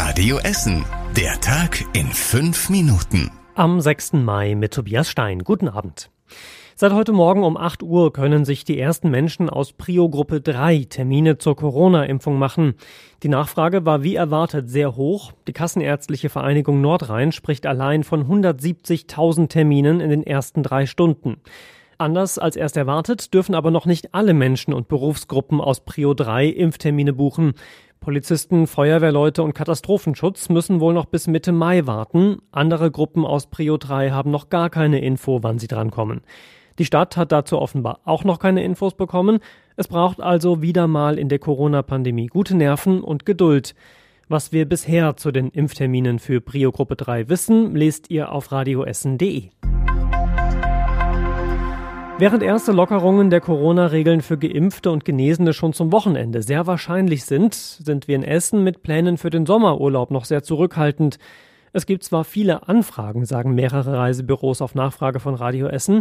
Radio Essen. Der Tag in fünf Minuten. Am 6. Mai mit Tobias Stein. Guten Abend. Seit heute Morgen um 8 Uhr können sich die ersten Menschen aus Prio-Gruppe 3 Termine zur Corona-Impfung machen. Die Nachfrage war wie erwartet sehr hoch. Die Kassenärztliche Vereinigung Nordrhein spricht allein von 170.000 Terminen in den ersten drei Stunden. Anders als erst erwartet, dürfen aber noch nicht alle Menschen und Berufsgruppen aus Prio 3 Impftermine buchen. Polizisten, Feuerwehrleute und Katastrophenschutz müssen wohl noch bis Mitte Mai warten. Andere Gruppen aus Prio 3 haben noch gar keine Info, wann sie drankommen. Die Stadt hat dazu offenbar auch noch keine Infos bekommen. Es braucht also wieder mal in der Corona-Pandemie gute Nerven und Geduld. Was wir bisher zu den Impfterminen für Prio Gruppe 3 wissen, lest ihr auf radioessen.de. Während erste Lockerungen der Corona-Regeln für Geimpfte und Genesene schon zum Wochenende sehr wahrscheinlich sind, sind wir in Essen mit Plänen für den Sommerurlaub noch sehr zurückhaltend. Es gibt zwar viele Anfragen, sagen mehrere Reisebüros auf Nachfrage von Radio Essen,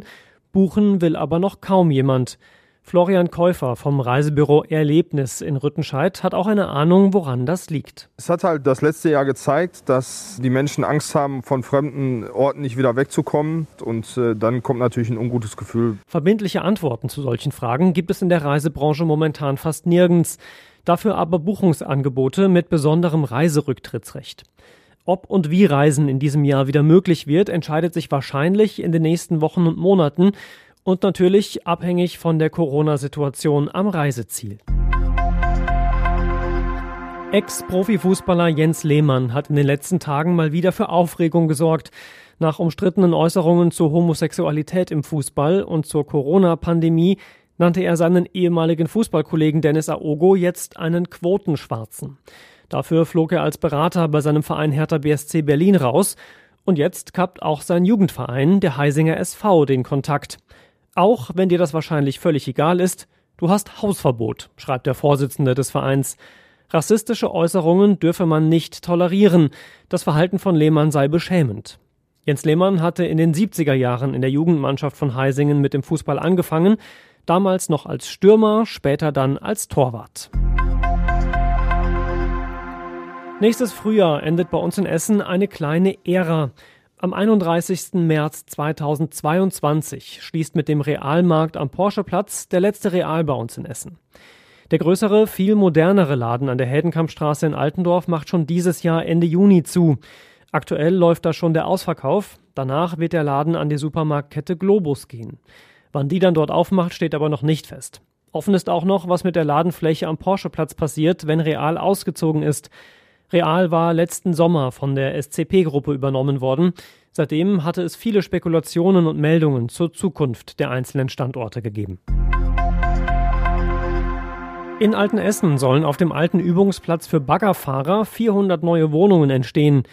buchen will aber noch kaum jemand. Florian Käufer vom Reisebüro Erlebnis in Rüttenscheid hat auch eine Ahnung, woran das liegt. Es hat halt das letzte Jahr gezeigt, dass die Menschen Angst haben, von fremden Orten nicht wieder wegzukommen. Und äh, dann kommt natürlich ein ungutes Gefühl. Verbindliche Antworten zu solchen Fragen gibt es in der Reisebranche momentan fast nirgends. Dafür aber Buchungsangebote mit besonderem Reiserücktrittsrecht. Ob und wie Reisen in diesem Jahr wieder möglich wird, entscheidet sich wahrscheinlich in den nächsten Wochen und Monaten und natürlich abhängig von der Corona-Situation am Reiseziel. Ex-Profifußballer Jens Lehmann hat in den letzten Tagen mal wieder für Aufregung gesorgt. Nach umstrittenen Äußerungen zur Homosexualität im Fußball und zur Corona-Pandemie nannte er seinen ehemaligen Fußballkollegen Dennis Aogo jetzt einen Quotenschwarzen. Dafür flog er als Berater bei seinem Verein Hertha BSC Berlin raus. Und jetzt kappt auch sein Jugendverein, der Heisinger SV, den Kontakt. Auch wenn dir das wahrscheinlich völlig egal ist, du hast Hausverbot, schreibt der Vorsitzende des Vereins. Rassistische Äußerungen dürfe man nicht tolerieren. Das Verhalten von Lehmann sei beschämend. Jens Lehmann hatte in den 70er Jahren in der Jugendmannschaft von Heisingen mit dem Fußball angefangen, damals noch als Stürmer, später dann als Torwart. Nächstes Frühjahr endet bei uns in Essen eine kleine Ära. Am 31. März 2022 schließt mit dem Realmarkt am Porscheplatz der letzte Real bei uns in Essen. Der größere, viel modernere Laden an der Heldenkampfstraße in Altendorf macht schon dieses Jahr Ende Juni zu. Aktuell läuft da schon der Ausverkauf. Danach wird der Laden an die Supermarktkette Globus gehen. Wann die dann dort aufmacht, steht aber noch nicht fest. Offen ist auch noch, was mit der Ladenfläche am Porscheplatz passiert, wenn Real ausgezogen ist. Real war letzten Sommer von der SCP-Gruppe übernommen worden. Seitdem hatte es viele Spekulationen und Meldungen zur Zukunft der einzelnen Standorte gegeben. In Altenessen sollen auf dem alten Übungsplatz für Baggerfahrer 400 neue Wohnungen entstehen.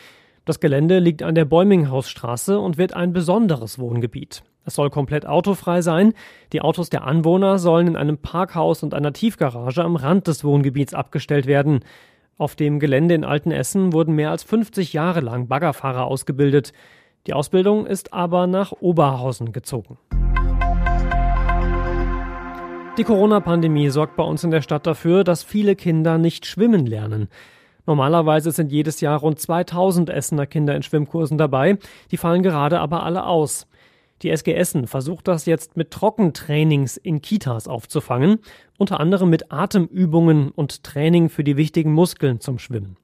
Das Gelände liegt an der Bäuminghausstraße und wird ein besonderes Wohngebiet. Es soll komplett autofrei sein. Die Autos der Anwohner sollen in einem Parkhaus und einer Tiefgarage am Rand des Wohngebiets abgestellt werden. Auf dem Gelände in Altenessen wurden mehr als 50 Jahre lang Baggerfahrer ausgebildet. Die Ausbildung ist aber nach Oberhausen gezogen. Die Corona-Pandemie sorgt bei uns in der Stadt dafür, dass viele Kinder nicht schwimmen lernen. Normalerweise sind jedes Jahr rund 2000 Essener Kinder in Schwimmkursen dabei, die fallen gerade aber alle aus. Die SG Essen versucht das jetzt mit Trockentrainings in Kitas aufzufangen, unter anderem mit Atemübungen und Training für die wichtigen Muskeln zum Schwimmen.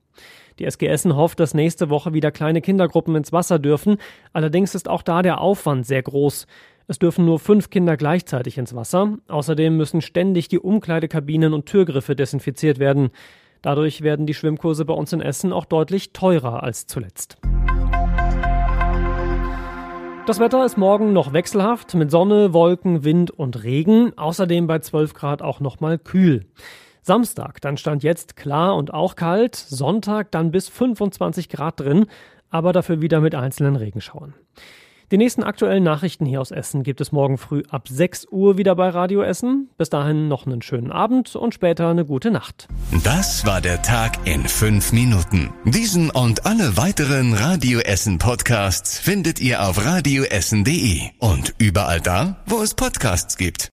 Die SG Essen hofft, dass nächste Woche wieder kleine Kindergruppen ins Wasser dürfen, allerdings ist auch da der Aufwand sehr groß. Es dürfen nur fünf Kinder gleichzeitig ins Wasser. Außerdem müssen ständig die Umkleidekabinen und Türgriffe desinfiziert werden. Dadurch werden die Schwimmkurse bei uns in Essen auch deutlich teurer als zuletzt. Das Wetter ist morgen noch wechselhaft mit Sonne, Wolken, Wind und Regen. Außerdem bei 12 Grad auch nochmal kühl. Samstag, dann stand jetzt klar und auch kalt. Sonntag dann bis 25 Grad drin, aber dafür wieder mit einzelnen Regenschauern. Die nächsten aktuellen Nachrichten hier aus Essen gibt es morgen früh ab 6 Uhr wieder bei Radio Essen. Bis dahin noch einen schönen Abend und später eine gute Nacht. Das war der Tag in fünf Minuten. Diesen und alle weiteren Radio Essen Podcasts findet ihr auf radioessen.de und überall da, wo es Podcasts gibt.